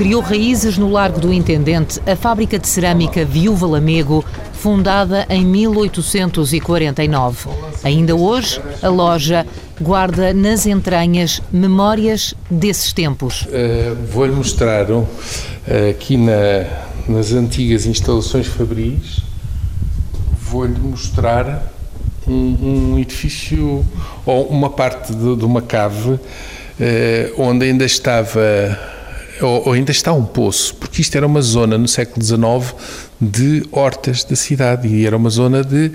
criou raízes no Largo do Intendente a fábrica de cerâmica Viúva Lamego, fundada em 1849. Ainda hoje, a loja guarda nas entranhas memórias desses tempos. Uh, Vou-lhe mostrar uh, aqui na, nas antigas instalações fabris, vou-lhe mostrar um, um, edifício ou uma parte de, de uma cave uh, onde ainda estava ou, ou, ainda está um poço, porque isto era uma zona no século XIX de hortas da cidade e era uma zona de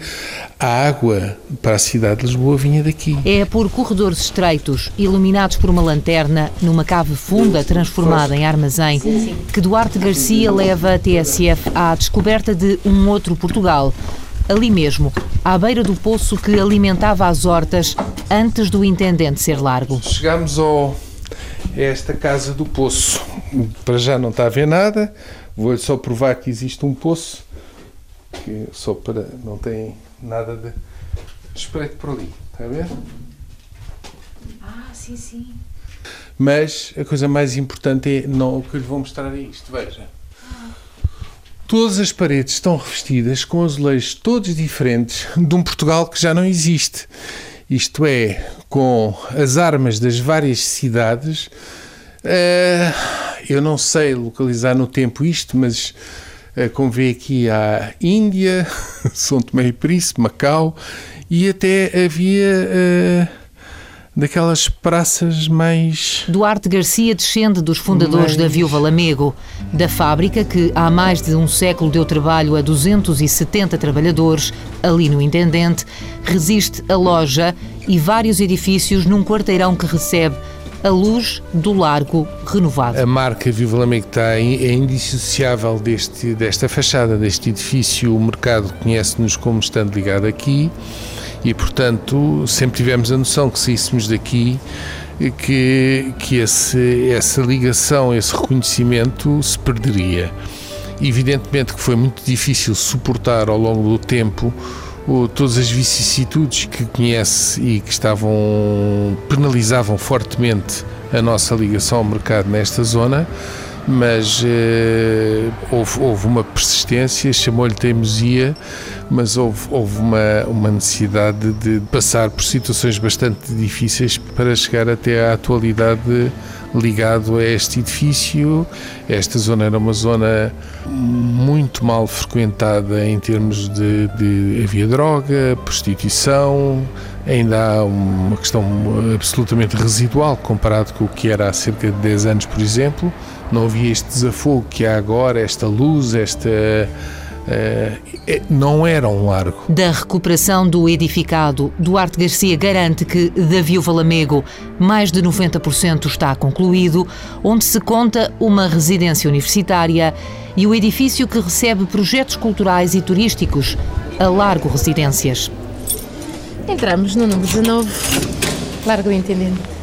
a água para a cidade de Lisboa vinha daqui. É por corredores estreitos, iluminados por uma lanterna, numa cave funda transformada em armazém, que Duarte Garcia leva a TSF à descoberta de um outro Portugal. Ali mesmo, à beira do poço que alimentava as hortas antes do intendente ser largo. Chegámos ao, a esta casa do poço. Para já não está a ver nada, Vou-lhe só provar que existe um poço, que só para. não tem nada de. Espreito por ali, está a ver? Ah, sim, sim. Mas a coisa mais importante é não o que lhe vou mostrar é isto, veja. Todas as paredes estão revestidas com azulejos todos diferentes de um Portugal que já não existe. Isto é, com as armas das várias cidades. Uh, eu não sei localizar no tempo isto, mas uh, como vê aqui há Índia, São Tomé e Príncipe, Macau e até havia uh, daquelas praças mais. Duarte Garcia descende dos fundadores mais... da Viúva Lamego, da fábrica que há mais de um século deu trabalho a 270 trabalhadores, ali no Intendente, resiste a loja e vários edifícios num quarteirão que recebe a luz do largo renovado. A marca Viva Lamego é indissociável deste, desta fachada, deste edifício. O mercado conhece-nos como estando ligado aqui e, portanto, sempre tivemos a noção que saíssemos daqui que, que esse, essa ligação, esse reconhecimento se perderia. Evidentemente que foi muito difícil suportar ao longo do tempo o, todas as vicissitudes que conhece e que estavam penalizavam fortemente a nossa ligação ao mercado nesta zona, mas eh, houve, houve, uma persistência, chamou-lhe teimosia, mas houve, houve uma, uma, necessidade de passar por situações bastante difíceis para chegar até à atualidade ligado a este edifício. Esta zona era uma zona muito mal frequentada em termos de, de havia droga, prostituição, ainda há uma questão absolutamente residual comparado com o que era há cerca de 10 anos, por exemplo. Não havia este desafogo que há agora, esta luz, esta não era um largo. Da recuperação do edificado, Duarte Garcia garante que da Viúva Lamego mais de 90% está concluído, onde se conta uma residência universitária e o edifício que recebe projetos culturais e turísticos, a Largo Residências. Entramos no número 19, Largo do Intendente.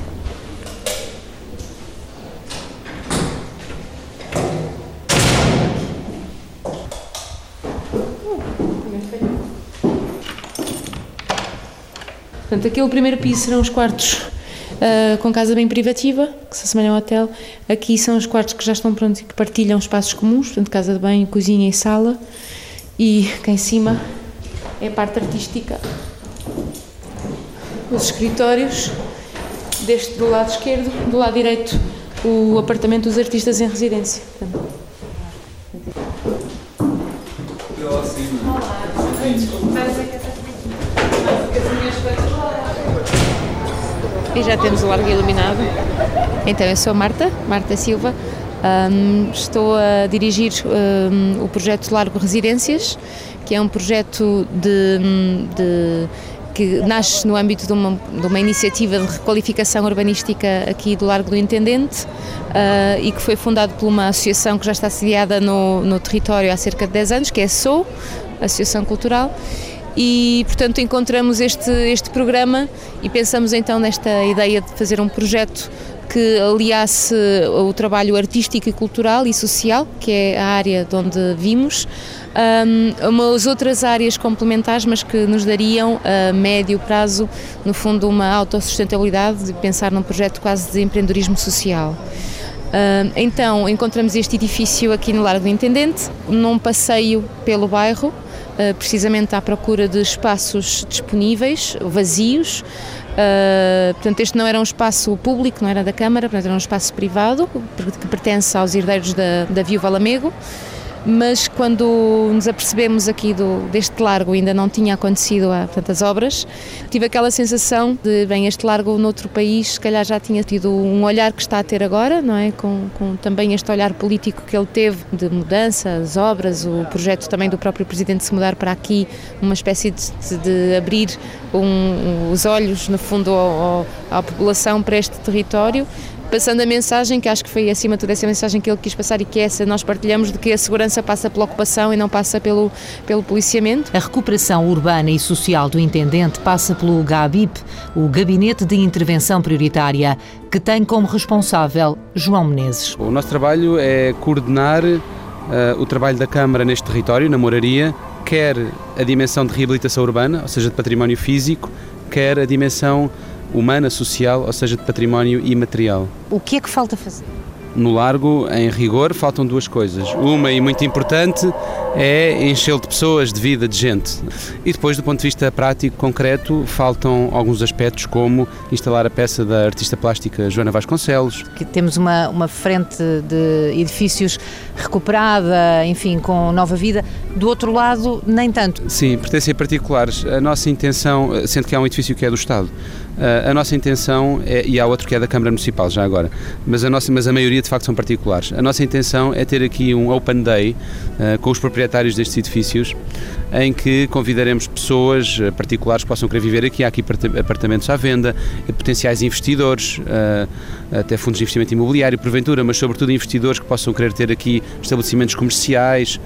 Portanto, aquele primeiro piso serão os quartos uh, com casa bem privativa, que se assemelham ao hotel. Aqui são os quartos que já estão prontos e que partilham espaços comuns, portanto, casa de banho, cozinha e sala. E cá em cima é a parte artística, os escritórios. Deste do lado esquerdo, do lado direito, o apartamento dos artistas em residência. Portanto, E já temos o largo iluminado. Então, eu sou Marta, Marta Silva. Um, estou a dirigir um, o projeto Largo Residências, que é um projeto de, de que nasce no âmbito de uma, de uma, iniciativa de requalificação urbanística aqui do Largo do Intendente uh, e que foi fundado por uma associação que já está sediada no, no território há cerca de 10 anos, que é a SOU, Associação Cultural, e portanto encontramos este, este programa e pensamos então nesta ideia de fazer um projeto que aliasse o trabalho artístico e cultural e social, que é a área de onde vimos, um, umas outras áreas complementares, mas que nos dariam a médio prazo, no fundo, uma autossustentabilidade de pensar num projeto quase de empreendedorismo social. então encontramos este edifício aqui no Largo do Intendente, num passeio pelo bairro, precisamente à procura de espaços disponíveis, vazios, Uh, portanto, este não era um espaço público, não era da Câmara, portanto, era um espaço privado que pertence aos herdeiros da, da Viúva Lamego mas quando nos apercebemos aqui do, deste largo ainda não tinha acontecido há tantas obras, tive aquela sensação de, bem, este largo noutro país se calhar já tinha tido um olhar que está a ter agora, não é? Com, com também este olhar político que ele teve de mudança, as obras, o projeto também do próprio Presidente se mudar para aqui, uma espécie de, de abrir um, os olhos, no fundo, ao, ao, à população para este território passando a mensagem, que acho que foi acima de tudo essa mensagem que ele quis passar e que é essa nós partilhamos, de que a segurança passa pela ocupação e não passa pelo, pelo policiamento. A recuperação urbana e social do intendente passa pelo GABIP, o Gabinete de Intervenção Prioritária, que tem como responsável João Menezes. O nosso trabalho é coordenar uh, o trabalho da Câmara neste território, na moraria, quer a dimensão de reabilitação urbana, ou seja, de património físico, quer a dimensão humana, social, ou seja, de património imaterial. O que é que falta fazer? No Largo, em rigor, faltam duas coisas. Uma, e muito importante, é enchê-lo de pessoas, de vida, de gente. E depois, do ponto de vista prático, concreto, faltam alguns aspectos, como instalar a peça da artista plástica Joana Vasconcelos. Que temos uma, uma frente de edifícios recuperada, enfim, com nova vida. Do outro lado, nem tanto. Sim, pertencem a particulares. A nossa intenção, sendo que há um edifício que é do Estado, Uh, a nossa intenção, é, e há outro que é da Câmara Municipal já agora, mas a, nossa, mas a maioria de facto são particulares. A nossa intenção é ter aqui um Open Day uh, com os proprietários destes edifícios, em que convidaremos pessoas uh, particulares que possam querer viver aqui. Há aqui apartamentos à venda, potenciais investidores, até fundos de investimento imobiliário, porventura, mas sobretudo investidores que possam querer ter aqui estabelecimentos comerciais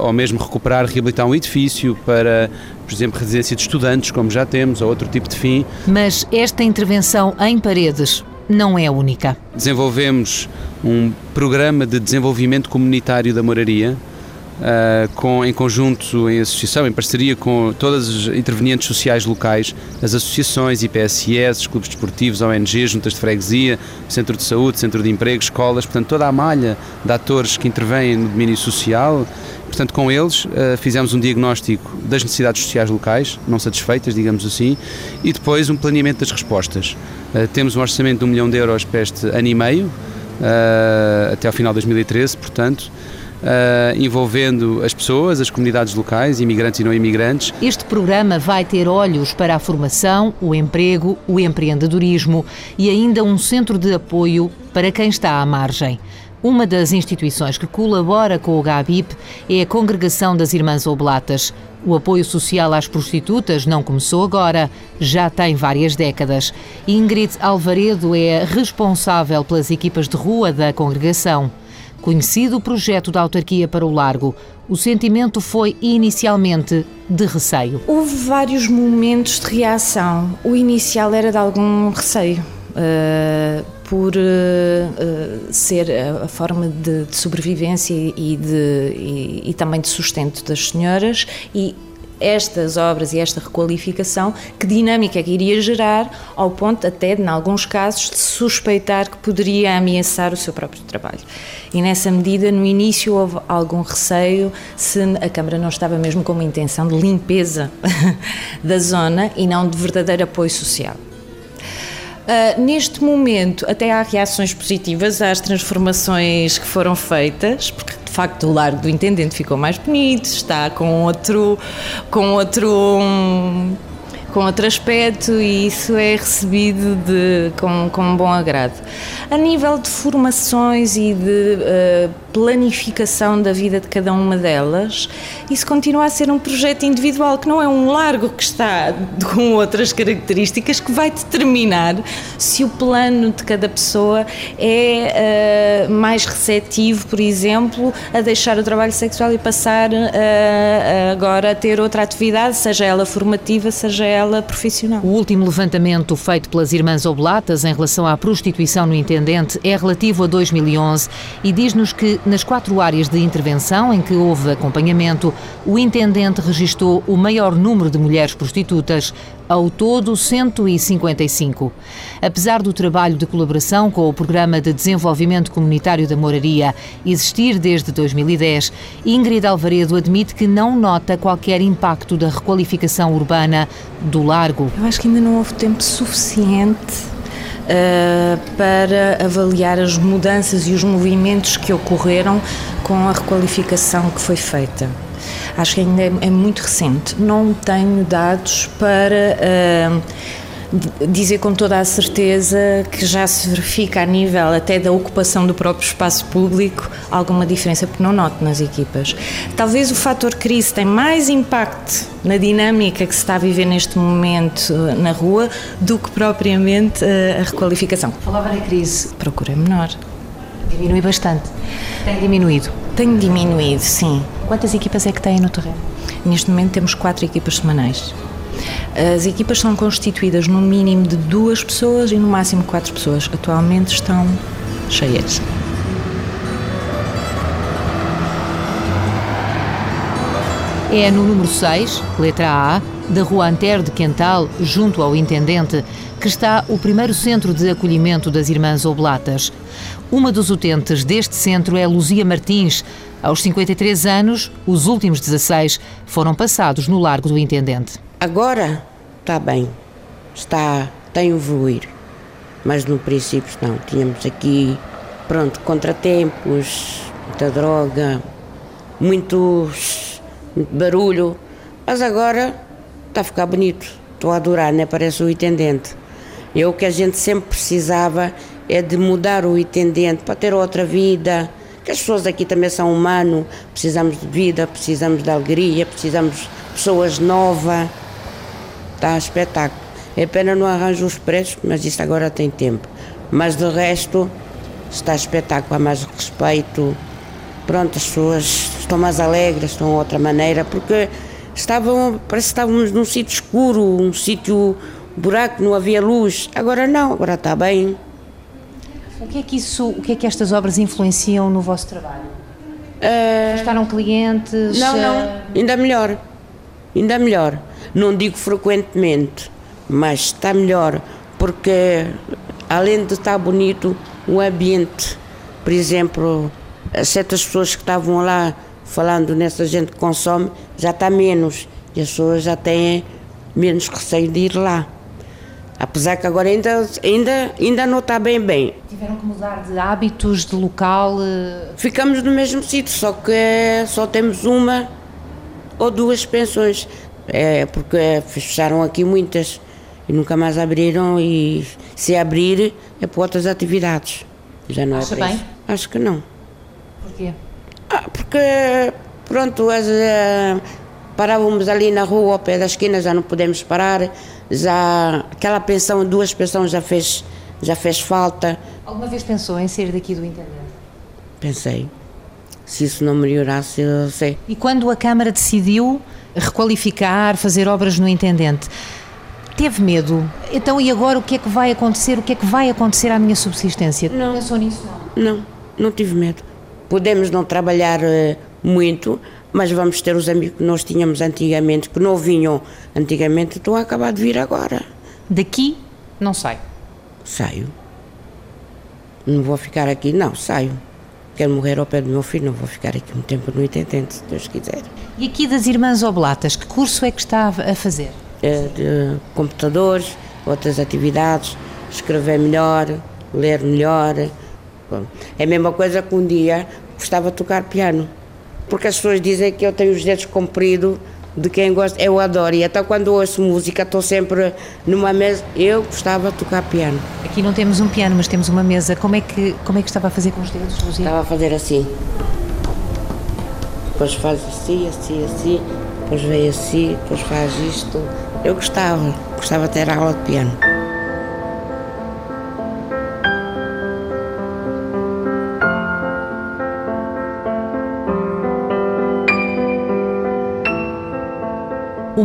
ou mesmo recuperar, reabilitar um edifício para por exemplo, residência de estudantes, como já temos, ou outro tipo de fim. Mas esta intervenção em paredes não é única. Desenvolvemos um programa de desenvolvimento comunitário da moraria, Uh, com, em conjunto, em associação, em parceria com todas as intervenientes sociais locais, as associações, IPSS, clubes desportivos, ONGs, juntas de freguesia, centro de saúde, centro de emprego, escolas, portanto, toda a malha de atores que intervêm no domínio social Portanto, com eles uh, fizemos um diagnóstico das necessidades sociais locais, não satisfeitas, digamos assim, e depois um planeamento das respostas. Uh, temos um orçamento de um milhão de euros para este ano e meio, até ao final de 2013, portanto, envolvendo as pessoas, as comunidades locais, imigrantes e não imigrantes. Este programa vai ter olhos para a formação, o emprego, o empreendedorismo e ainda um centro de apoio para quem está à margem. Uma das instituições que colabora com o GABIP é a Congregação das Irmãs Oblatas. O apoio social às prostitutas não começou agora, já tem várias décadas. Ingrid Alvaredo é responsável pelas equipas de rua da congregação. Conhecido o projeto da autarquia para o Largo, o sentimento foi inicialmente de receio. Houve vários momentos de reação. O inicial era de algum receio. Uh, por uh, ser a, forma de, de sobrevivência e, de, e, e, também de sustento das senhoras e estas obras e esta requalificação, que dinâmica é que iria gerar, ao ponto até, em alguns casos, de suspeitar que poderia ameaçar o seu próprio trabalho. E nessa medida, no início, houve algum receio se a Câmara não estava mesmo com uma intenção de limpeza da zona e não de verdadeiro apoio social. Uh, neste momento, até há reações positivas às transformações que foram feitas, porque de facto o Largo do Intendente ficou mais bonito, está com outro, com outro um, com outro aspecto e isso é recebido de, com, com um bom agrado. A nível de formações e de uh, planificação da vida de cada uma delas, isso continua a ser um projeto individual, que não é um largo que está com outras características que vai determinar se o plano de cada pessoa é uh, mais receptivo, por exemplo, a deixar o trabalho sexual e passar uh, agora a ter outra atividade, seja ela formativa, seja ela profissional. O último levantamento feito pelas Irmãs Oblatas em relação à prostituição no Intendente é relativo a 2011 e diz-nos que nas quatro áreas de intervenção em que houve acompanhamento, o intendente registou o maior número de mulheres prostitutas, ao todo 155. Apesar do trabalho de colaboração com o Programa de Desenvolvimento Comunitário da Moraria existir desde 2010, Ingrid Alvaredo admite que não nota qualquer impacto da requalificação urbana do Largo. Eu acho que ainda não houve tempo suficiente uh, para avaliar as mudanças e os movimentos que ocorreram com a requalificação que foi feita. Acho que ainda é, é muito recente. Não tenho dados para. Uh, dizer com toda a certeza que já se verifica a nível até da ocupação do próprio espaço público alguma diferença, porque não noto nas equipas. Talvez o fator crise tem mais impacto na dinâmica que se está a viver neste momento eh, na rua do que propriamente eh, a requalificação. Falava na crise, procura menor. Diminui bastante. Tem diminuído? Tem diminuído, sim. Quantas equipas é que têm no terreno? Neste momento temos quatro equipas semanais. As equipas são constituídas no mínimo de duas pessoas e no máximo quatro pessoas. Atualmente estão cheias. É no número 6, letra A, da Rua Anter de Quental, junto ao Intendente, que está o primeiro centro de acolhimento das Irmãs Oblatas. Uma dos utentes deste centro é Luzia Martins. Aos 53 anos, os últimos 16 foram passados no Largo do Intendente. Agora está bem, está, tem evoluir, mas no princípio não. Tínhamos aqui, pronto, contratempos, muita droga, muitos, muito barulho, mas agora está a ficar bonito. Estou a adorar, né? Parece o intendente. E o que a gente sempre precisava é de mudar o intendente para ter outra vida. Que as pessoas aqui também são humanos, precisamos de vida, precisamos de alegria, precisamos de pessoas novas. Está espetáculo. É pena não arranjo os preços, mas isso agora tem tempo. Mas de resto, está espetáculo, há mais respeito. Pronto, as pessoas estão mais alegres, estão de outra maneira, porque estavam, parece que estávamos num sítio escuro, um sítio buraco, não havia luz. Agora não, agora está bem. O que é que isso, o que é que estas obras influenciam no vosso trabalho? Uh, Gostaram clientes? Não, não, ainda melhor, ainda melhor. Não digo frequentemente, mas está melhor, porque além de estar bonito, o ambiente, por exemplo, certas pessoas que estavam lá falando nessa gente que consome, já está menos e as pessoas já têm menos receio de ir lá. Apesar que agora ainda, ainda, ainda não está bem bem. Tiveram que mudar de hábitos, de local? Eh? Ficamos no mesmo sítio, só que só temos uma ou duas pensões. É porque fecharam aqui muitas e nunca mais abriram e se abrir é para outras atividades. Já não é Acha bem? Isso. Acho que não. Porquê? Ah, porque pronto, as, uh, parávamos ali na rua ao pé da esquina, já não podemos parar, já aquela pensão, duas pensões já fez, já fez falta. Alguma vez pensou em sair daqui do intendente? Pensei. Se isso não melhorasse, eu sei. E quando a Câmara decidiu requalificar, fazer obras no intendente. Teve medo? Então, e agora o que é que vai acontecer? O que é que vai acontecer à minha subsistência? Não. Pensou nisso? Não, não, não tive medo. Podemos não trabalhar uh, muito, mas vamos ter os amigos que nós tínhamos antigamente, que não vinham antigamente, estão a acabar de vir agora. Daqui não sai? Saio. Não vou ficar aqui, não, saio. Quero morrer ao pé do meu filho, não vou ficar aqui um tempo no intendente, se Deus quiser. E aqui das Irmãs Oblatas, que curso é que está a fazer? É de computadores, outras atividades, escrever melhor, ler melhor. É a mesma coisa que um dia gostava de tocar piano. Porque as pessoas dizem que eu tenho os dedos compridos de quem gosta, eu adoro. E até quando ouço música, estou sempre numa mesa. Eu gostava de tocar piano. Aqui não temos um piano, mas temos uma mesa. Como é que, como é que estava a fazer com os dedos, Luzia? Estava a fazer assim. Depois faz assim, assim, assim. Depois vem assim, depois faz isto. Eu gostava, gostava de ter aula de piano.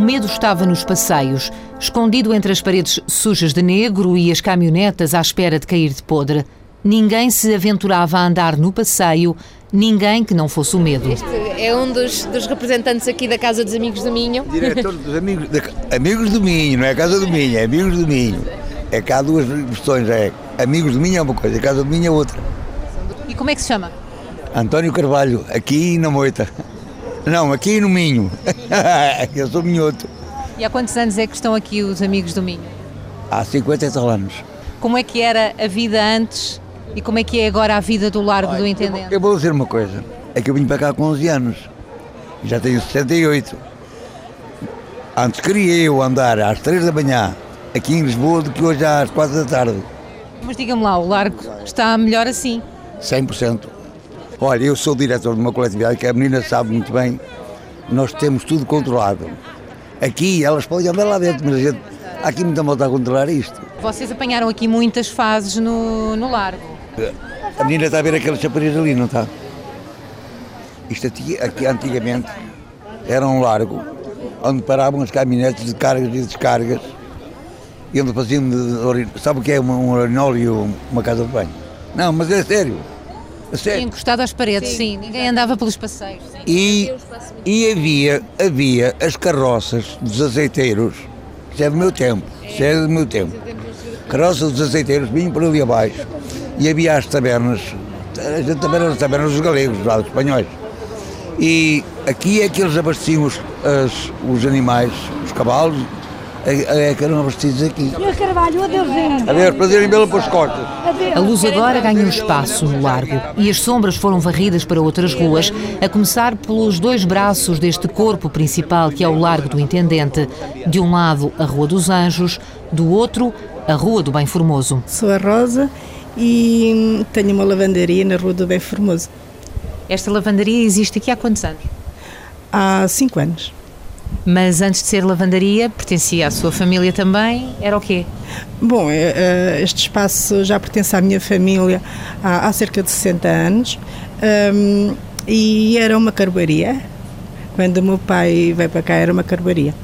Medo estava nos passeios, escondido entre as paredes sujas de negro e as caminhonetas à espera de cair de podre. ninguém se aventurava a andar no passeio, ninguém que não fosse o medo. Este é um dos, dos representantes aqui da Casa dos Amigos do Minho. Diretor dos Amigos, da, amigos do Minho, não é Casa do Minho, é Amigos do Minho. É cá há duas versões, é Amigos do Minho é uma coisa, Casa do Minho é outra. E como é que se chama? António Carvalho, aqui na Moita. Não, aqui no Minho. Eu sou minhoto. E há quantos anos é que estão aqui os Amigos do Minho? Há 50 e tal anos. Como é que era a vida antes e como é que é agora a vida do Largo do Intendente? Eu vou dizer uma coisa, é que eu vim para cá com 11 anos, já tenho 68. Antes queria eu andar às 3 da manhã aqui em Lisboa do que hoje às 4 da tarde. Mas diga-me lá, o Largo está melhor assim? 100%. Olha, eu sou diretor de uma coletividade que a menina sabe muito bem, nós temos tudo controlado. Aqui elas podem andar lá dentro, mas a gente, há aqui muita malta a controlar isto. Vocês apanharam aqui muitas fases no, no Largo. A menina está a ver aqueles chapariz ali, não está? Isto aqui, aqui antigamente era um largo onde paravam as caminhonetes de cargas e descargas e onde faziam. De, sabe o que é um urinol e uma casa de banho? Não, mas é sério. Encostado às paredes, sim. sim. Ninguém andava pelos passeios. Sim. E, e havia, havia as carroças dos azeiteiros, isso é do meu tempo, isso é do meu tempo. Carroças dos azeiteiros vinham por ali abaixo e havia as tabernas, a gente também as tabernas dos galegos, lá dos espanhóis. E aqui é que eles abasteciam os, as, os animais, os cavalos, é, é que eram abastecidos aqui. Senhor Carvalho, adeusinho. Adeus, prazer em vê-lo pelas costas. A luz agora ganha um espaço no largo e as sombras foram varridas para outras ruas, a começar pelos dois braços deste corpo principal que é o Largo do Intendente. De um lado, a Rua dos Anjos, do outro, a Rua do Bem Formoso. Sou a Rosa e tenho uma lavandaria na Rua do Bem Formoso. Esta lavandaria existe aqui há quantos anos? Há cinco anos. Mas antes de ser lavandaria, pertencia à sua família também? Era o quê? Bom, é, é, este espaço já pertence à minha família há, há cerca de 60 anos um, e era uma carbaria. Quando o meu pai veio para cá, era uma carbaria.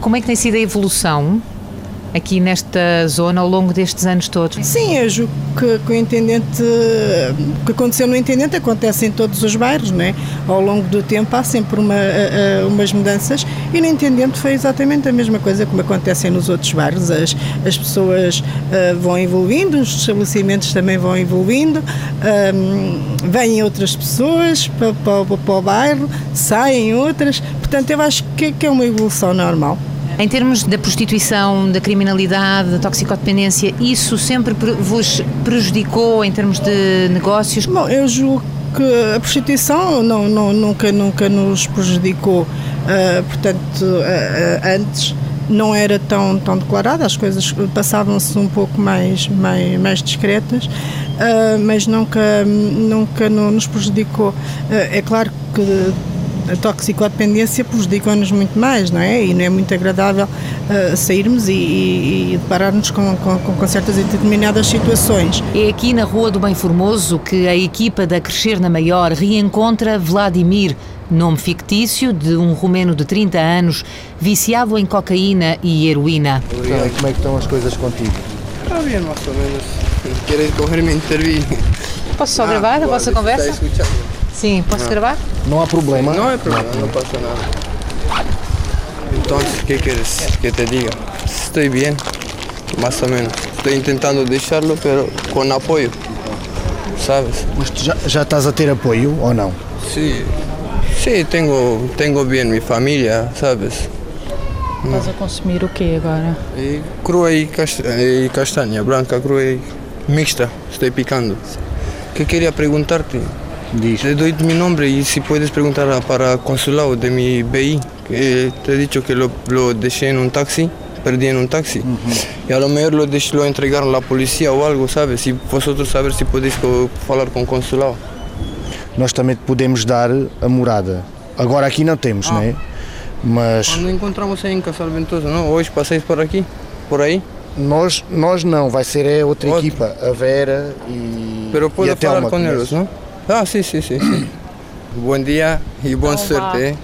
Como é que tem sido a evolução aqui nesta zona ao longo destes anos todos? Sim, eu julgo que, que o intendente, que aconteceu no intendente acontece em todos os bairros, não é? Ao longo do tempo há sempre uma, umas mudanças e no intendente foi exatamente a mesma coisa como acontece nos outros bairros. As, as pessoas uh, vão evoluindo, os estabelecimentos também vão evoluindo, um, vêm outras pessoas para, para, para o bairro, saem outras, portanto eu acho que, que é uma evolução normal. Em termos da prostituição, da criminalidade, da toxicodependência, isso sempre vos prejudicou em termos de negócios? Bom, eu julgo que a prostituição não, não, nunca, nunca nos prejudicou. Uh, portanto, uh, antes não era tão, tão declarada, as coisas passavam-se um pouco mais, mais, mais discretas, uh, mas nunca, nunca nos prejudicou. é claro que a toxicodependência prejudica-nos muito mais, não é? E não é muito agradável uh, sairmos e, e, e deparar-nos com, com, com, certas e determinadas situações. É aqui na Rua do Bem Formoso que a equipa da Crescer na Maior reencontra Vladimir, nome fictício de um romeno de 30 anos, viciado em cocaína e heroína. Então, como é que estão as coisas contigo? Está bem, mais ou menos. Queres correr me intervir? Posso só gravar a vossa conversa? Sim, posso não. gravar? Não há problema. Não é problema, não, não passa nada. Então, o que queres que te diga? Estou bem, mais ou menos. Estou tentando deixá-lo, mas com apoio, sabes? Mas já, já estás a ter apoio ou não? Sim, sim, tenho, tenho bem minha família, sabes? Estás a consumir o quê agora? E crua e, e castanha, branca, crua e mixta, estou picando. Que queria perguntar-te, Diz. Te doy mi nombre y si puedes preguntar para consulado de mi BI, que te he dicho que lo, lo dejé en un taxi, perdí en un taxi. Uh -huh. Y a lo mejor lo, dejé, lo entregaron a la policía o algo, ¿sabes? Si vosotros saber si podéis falar com o consulado. Nós também podemos dar a morada. Agora aqui não temos, ah. não é? Mas. Quando encontramos aí em Casal Ventoso, não? Hoje passeis por aqui? Por aí? Nós, nós não, vai ser é outra, outra. equipa, a Vera e. Pero puedo e a falar com eles, não? Ah, sim, sim, sim. sim. Bom dia e boa sorte. Eh?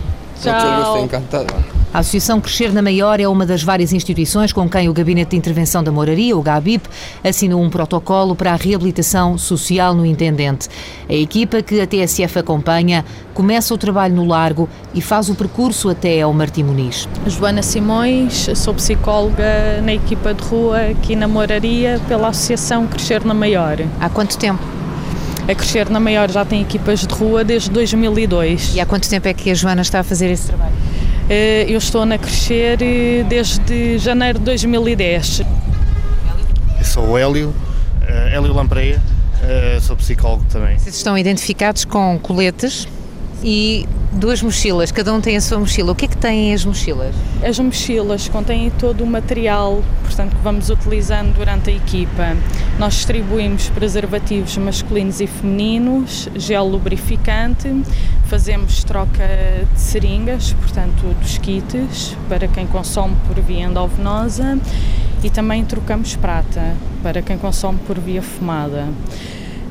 Tchau. Muito gosto, encantado. A Associação Crescer na Maior é uma das várias instituições com quem o Gabinete de Intervenção da Moraria, o GABIP, assinou um protocolo para a reabilitação social no Intendente. A equipa que a TSF acompanha começa o trabalho no Largo e faz o percurso até ao Martim Muniz. Joana Simões, sou psicóloga na equipa de rua aqui na Moraria pela Associação Crescer na Maior. Há quanto tempo? A Crescer na Maior já tem equipas de rua desde 2002. E há quanto tempo é que a Joana está a fazer esse trabalho? Eh, eu estou na Crescer eh, desde janeiro de 2010. Eu sou o Hélio, uh, Hélio Lampreia, sou psicólogo também. Vocês estão identificados com coletes e duas mochilas, cada um tem a sua mochila. O que é que têm as mochilas? As mochilas contêm todo o material, portanto, que vamos utilizando durante a equipa. Nós distribuímos preservativos masculinos e femininos, gel lubrificante, fazemos troca de seringas, portanto, dos kits, para quem consome por via endovenosa e também trocamos prata para quem consome por via fumada.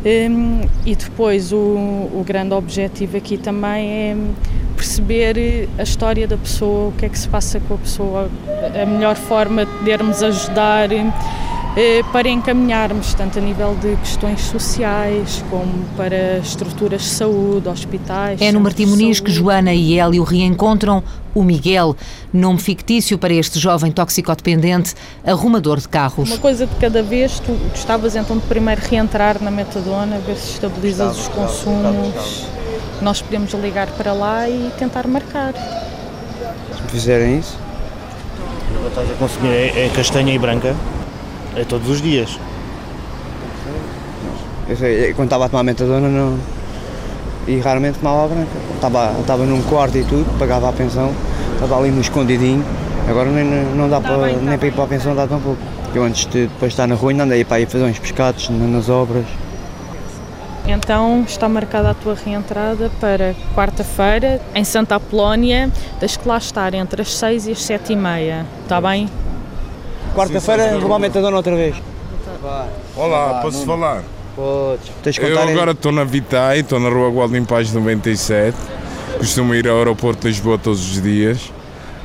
Um, e depois o, o, grande objetivo aqui também é perceber a história da pessoa, o que é que se passa com a pessoa, a melhor forma de podermos ajudar eh, para encaminharmos, tanto a nível de questões sociais, como para estruturas de saúde, hospitais. É no Martim Muniz que Joana e Hélio reencontram o Miguel, nome fictício para este jovem toxicodependente, arrumador de carros. Uma coisa de cada vez, tu gostavas então de primeiro reentrar na metadona, ver se estabilizas os consumos. Nós podemos ligar para lá e tentar marcar. Se fizerem isso? O que estás a consumir é, é castanha e branca? É todos os dias. Eu sei, quando estava a tomar metadona não, e raramente tomava a branca. Estava, estava num quarto e tudo, pagava a pensão, estava ali no escondidinho. Agora nem, não dá para, nem para ir para a pensão dá tão pouco. Eu antes de depois estar na rua ainda andei para ir fazer uns pescados nas obras. Então está marcada a tua reentrada para quarta-feira em Santa Apolónia. Tens que lá estar entre as 6 e as 7 e meia. Está bem? Quarta-feira à metadona outra vez. Olá, posso falar? Podes. Tens Eu agora estou na Vitae, estou na rua Gualdim Paz 97. Costumo ir ao aeroporto de Lisboa todos os dias,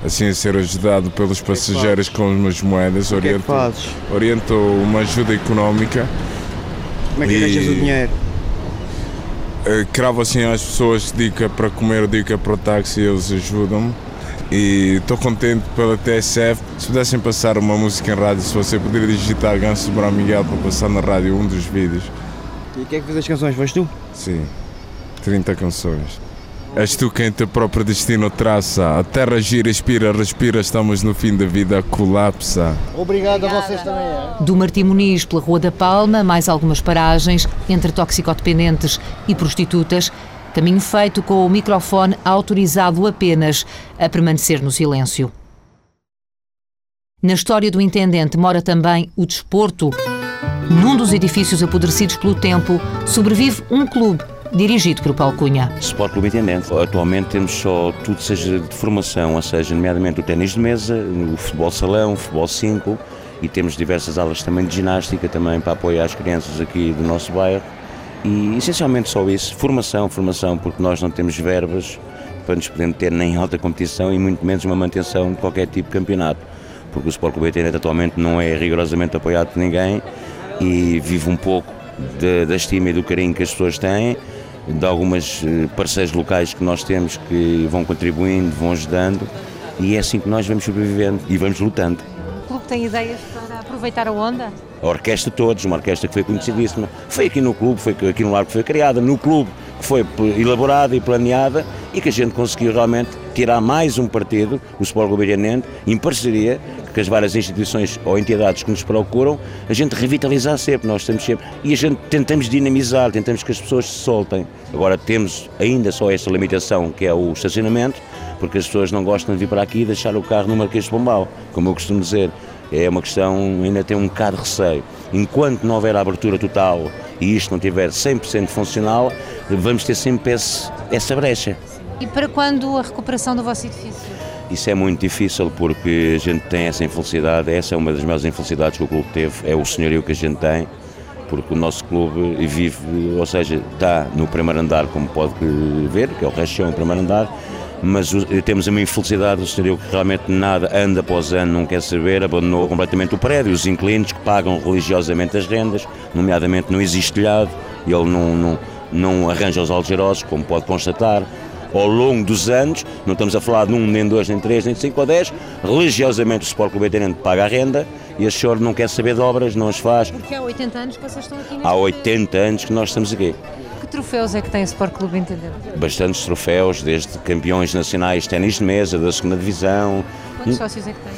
assim a ser ajudado pelos passageiros com umas moedas. Oriento, oriento uma ajuda económica. Como é que gastas o dinheiro? Eh, cravo assim às pessoas dica para comer, dica para o táxi, eles ajudam-me. E estou contente pela TSF. Se pudessem passar uma música em rádio, se você puder digitar Ganso Brão Miguel para passar na rádio um dos vídeos. E quem é que fez as canções? Foste tu? Sim, 30 canções. És tu quem teu próprio destino traça. A terra gira, expira, respira. Estamos no fim da vida, colapsa. Obrigado a vocês também. É? Do Martim Muniz pela Rua da Palma, mais algumas paragens entre toxicodependentes e prostitutas. Caminho feito com o microfone autorizado apenas a permanecer no silêncio. Na história do intendente mora também o desporto. Num dos edifícios apodrecidos pelo tempo, sobrevive um clube dirigido por Paulo Cunha. Sport Clube Intendente. Atualmente temos só tudo seja de formação, ou seja, nomeadamente o ténis de mesa, o futebol salão, o futebol 5 e temos diversas aulas também de ginástica também para apoiar as crianças aqui do nosso bairro e essencialmente só isso, formação, formação, porque nós não temos verbas para nos poder ter nem alta competição e muito menos uma manutenção de qualquer tipo de campeonato, porque o Sport Clube Internet atualmente não é rigorosamente apoiado por ninguém e vive um pouco de, da estima e do carinho que as pessoas têm, de algumas eh, parceiros locais que nós temos que vão contribuindo, vão ajudando e é assim que nós vamos sobrevivendo e vamos lutando. O clube tem ideias para aproveitar a onda? A orquestra todos, uma orquestra que foi conhecidíssima. Foi aqui no clube, foi aqui no Largo que foi criada, no clube que foi elaborada e planeada e que a gente conseguiu realmente tirar mais um partido, o Sport Governiente, em parceria com as várias instituições ou entidades que nos procuram, a gente revitalizar sempre, nós temos sempre, e a gente tentamos dinamizar, tentamos que as pessoas se soltem. Agora temos ainda só essa limitação que é o estacionamento, porque as pessoas não gostam de vir para aqui e deixar o carro no Marquês de Pombal, como eu costumo dizer é uma questão, ainda tem um bocado de receio. Enquanto não houver a abertura total e isto não estiver 100% funcional, vamos ter sempre esse, essa brecha. E para quando a recuperação do vosso edifício? Isso é muito difícil porque a gente tem essa infelicidade, essa é uma das maiores infelicidades que o clube teve, é o senhorio que a gente tem, porque o nosso clube vive, ou seja, está no primeiro andar, como pode ver, que é o resto é o primeiro andar, mas temos uma infelicidade, o senhor que realmente nada, ano após ano, não quer saber, abandonou completamente o prédio, os inquilinos que pagam religiosamente as rendas, nomeadamente não existe telhado, ele não, não, não arranja os algerosos, como pode constatar, ao longo dos anos, não estamos a falar de um, nem dois, nem três, nem cinco ou dez, religiosamente o Sport Clube Tenente paga a renda e a senhor não quer saber de obras, não as faz. Porque há 80 anos que vocês estão aqui Há 80 anos que nós estamos aqui. Troféus é que tem o Sport Clube Intendente? Bastantes troféus, desde campeões nacionais de ténis de mesa, da segunda divisão. Quantos sócios é que tem?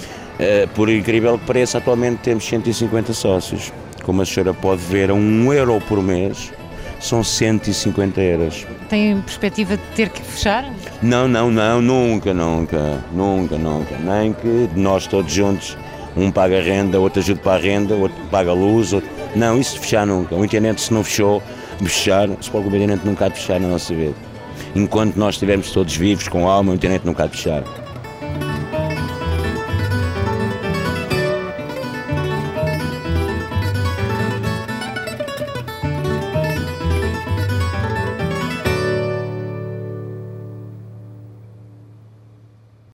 Uh, por incrível que pareça, atualmente temos 150 sócios. Como a senhora pode ver, a um euro por mês são 150 euros. Tem perspectiva de ter que fechar? Não, não, não, nunca, nunca, nunca, nunca. Nem que nós todos juntos, um paga a renda, outro ajuda para a renda, outro paga a luz, outro... Não, isso de fechar nunca. O intendente se não fechou, fechar, o Sport Intendente nunca há de fechar na nossa vida. Enquanto nós estivermos todos vivos, com alma, o intendente nunca há de fechar.